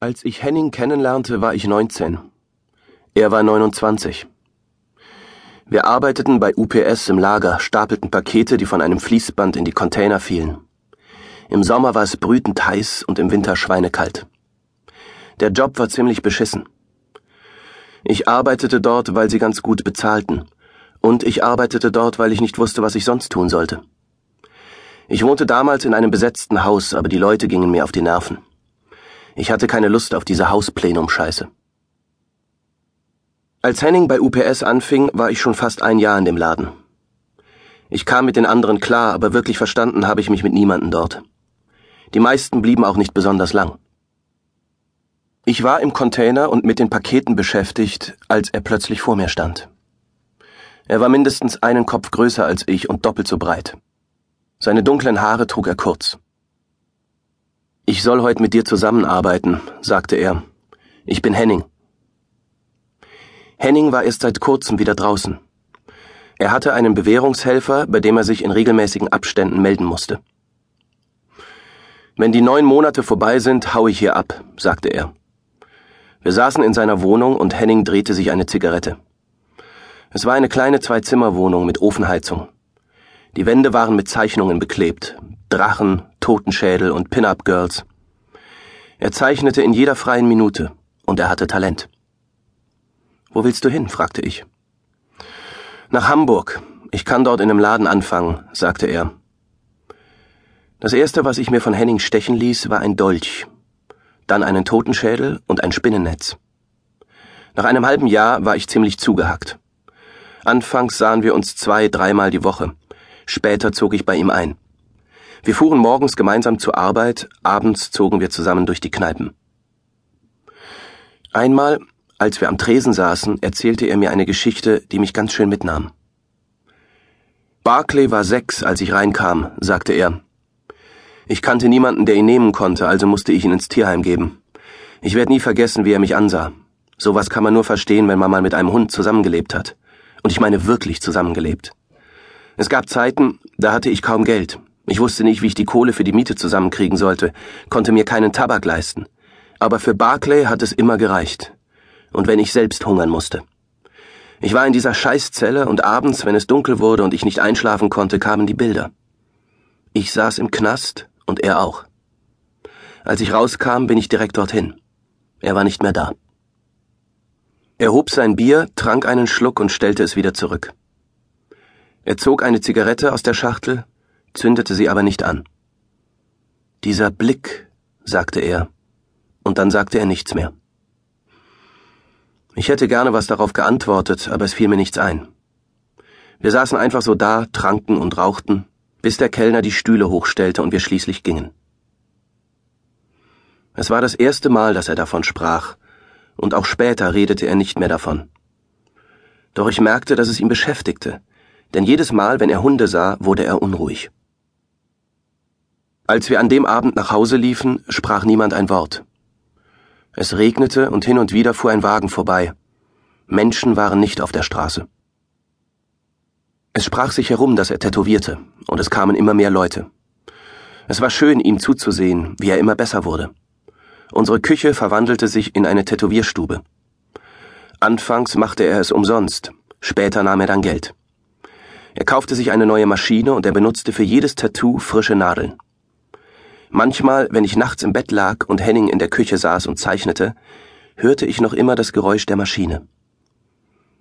Als ich Henning kennenlernte, war ich 19. Er war 29. Wir arbeiteten bei UPS im Lager, stapelten Pakete, die von einem Fließband in die Container fielen. Im Sommer war es brütend heiß und im Winter schweinekalt. Der Job war ziemlich beschissen. Ich arbeitete dort, weil sie ganz gut bezahlten. Und ich arbeitete dort, weil ich nicht wusste, was ich sonst tun sollte. Ich wohnte damals in einem besetzten Haus, aber die Leute gingen mir auf die Nerven. Ich hatte keine Lust auf diese Hausplenum-Scheiße. Als Henning bei UPS anfing, war ich schon fast ein Jahr in dem Laden. Ich kam mit den anderen klar, aber wirklich verstanden habe ich mich mit niemanden dort. Die meisten blieben auch nicht besonders lang. Ich war im Container und mit den Paketen beschäftigt, als er plötzlich vor mir stand. Er war mindestens einen Kopf größer als ich und doppelt so breit. Seine dunklen Haare trug er kurz. Ich soll heute mit dir zusammenarbeiten, sagte er. Ich bin Henning. Henning war erst seit kurzem wieder draußen. Er hatte einen Bewährungshelfer, bei dem er sich in regelmäßigen Abständen melden musste. Wenn die neun Monate vorbei sind, hau ich hier ab, sagte er. Wir saßen in seiner Wohnung und Henning drehte sich eine Zigarette. Es war eine kleine Zwei-Zimmer-Wohnung mit Ofenheizung. Die Wände waren mit Zeichnungen beklebt, Drachen, Totenschädel und Pin-up-Girls. Er zeichnete in jeder freien Minute, und er hatte Talent. Wo willst du hin? fragte ich. Nach Hamburg. Ich kann dort in einem Laden anfangen, sagte er. Das erste, was ich mir von Henning stechen ließ, war ein Dolch, dann einen Totenschädel und ein Spinnennetz. Nach einem halben Jahr war ich ziemlich zugehackt. Anfangs sahen wir uns zwei, dreimal die Woche. Später zog ich bei ihm ein. Wir fuhren morgens gemeinsam zur Arbeit, abends zogen wir zusammen durch die Kneipen. Einmal, als wir am Tresen saßen, erzählte er mir eine Geschichte, die mich ganz schön mitnahm. Barclay war sechs, als ich reinkam, sagte er. Ich kannte niemanden, der ihn nehmen konnte, also musste ich ihn ins Tierheim geben. Ich werde nie vergessen, wie er mich ansah. Sowas kann man nur verstehen, wenn man mal mit einem Hund zusammengelebt hat. Und ich meine wirklich zusammengelebt. Es gab Zeiten, da hatte ich kaum Geld, ich wusste nicht, wie ich die Kohle für die Miete zusammenkriegen sollte, konnte mir keinen Tabak leisten. Aber für Barclay hat es immer gereicht. Und wenn ich selbst hungern musste. Ich war in dieser Scheißzelle und abends, wenn es dunkel wurde und ich nicht einschlafen konnte, kamen die Bilder. Ich saß im Knast und er auch. Als ich rauskam, bin ich direkt dorthin. Er war nicht mehr da. Er hob sein Bier, trank einen Schluck und stellte es wieder zurück. Er zog eine Zigarette aus der Schachtel, zündete sie aber nicht an. Dieser Blick, sagte er, und dann sagte er nichts mehr. Ich hätte gerne was darauf geantwortet, aber es fiel mir nichts ein. Wir saßen einfach so da, tranken und rauchten, bis der Kellner die Stühle hochstellte und wir schließlich gingen. Es war das erste Mal, dass er davon sprach, und auch später redete er nicht mehr davon. Doch ich merkte, dass es ihn beschäftigte, denn jedes Mal, wenn er Hunde sah, wurde er unruhig. Als wir an dem Abend nach Hause liefen, sprach niemand ein Wort. Es regnete und hin und wieder fuhr ein Wagen vorbei. Menschen waren nicht auf der Straße. Es sprach sich herum, dass er tätowierte, und es kamen immer mehr Leute. Es war schön, ihm zuzusehen, wie er immer besser wurde. Unsere Küche verwandelte sich in eine Tätowierstube. Anfangs machte er es umsonst, später nahm er dann Geld. Er kaufte sich eine neue Maschine und er benutzte für jedes Tattoo frische Nadeln. Manchmal, wenn ich nachts im Bett lag und Henning in der Küche saß und zeichnete, hörte ich noch immer das Geräusch der Maschine.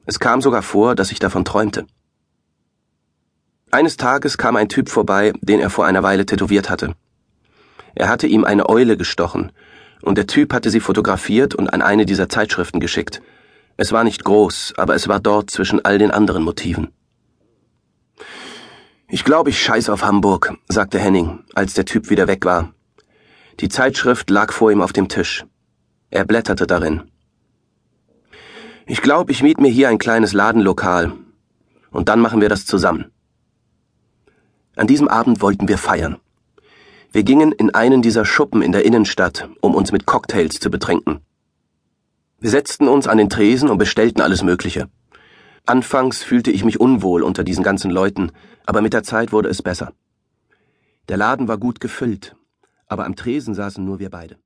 Es kam sogar vor, dass ich davon träumte. Eines Tages kam ein Typ vorbei, den er vor einer Weile tätowiert hatte. Er hatte ihm eine Eule gestochen, und der Typ hatte sie fotografiert und an eine dieser Zeitschriften geschickt. Es war nicht groß, aber es war dort zwischen all den anderen Motiven. Ich glaube, ich scheiß auf Hamburg, sagte Henning, als der Typ wieder weg war. Die Zeitschrift lag vor ihm auf dem Tisch. Er blätterte darin. Ich glaube, ich miet mir hier ein kleines Ladenlokal. Und dann machen wir das zusammen. An diesem Abend wollten wir feiern. Wir gingen in einen dieser Schuppen in der Innenstadt, um uns mit Cocktails zu betränken. Wir setzten uns an den Tresen und bestellten alles Mögliche. Anfangs fühlte ich mich unwohl unter diesen ganzen Leuten, aber mit der Zeit wurde es besser. Der Laden war gut gefüllt, aber am Tresen saßen nur wir beide.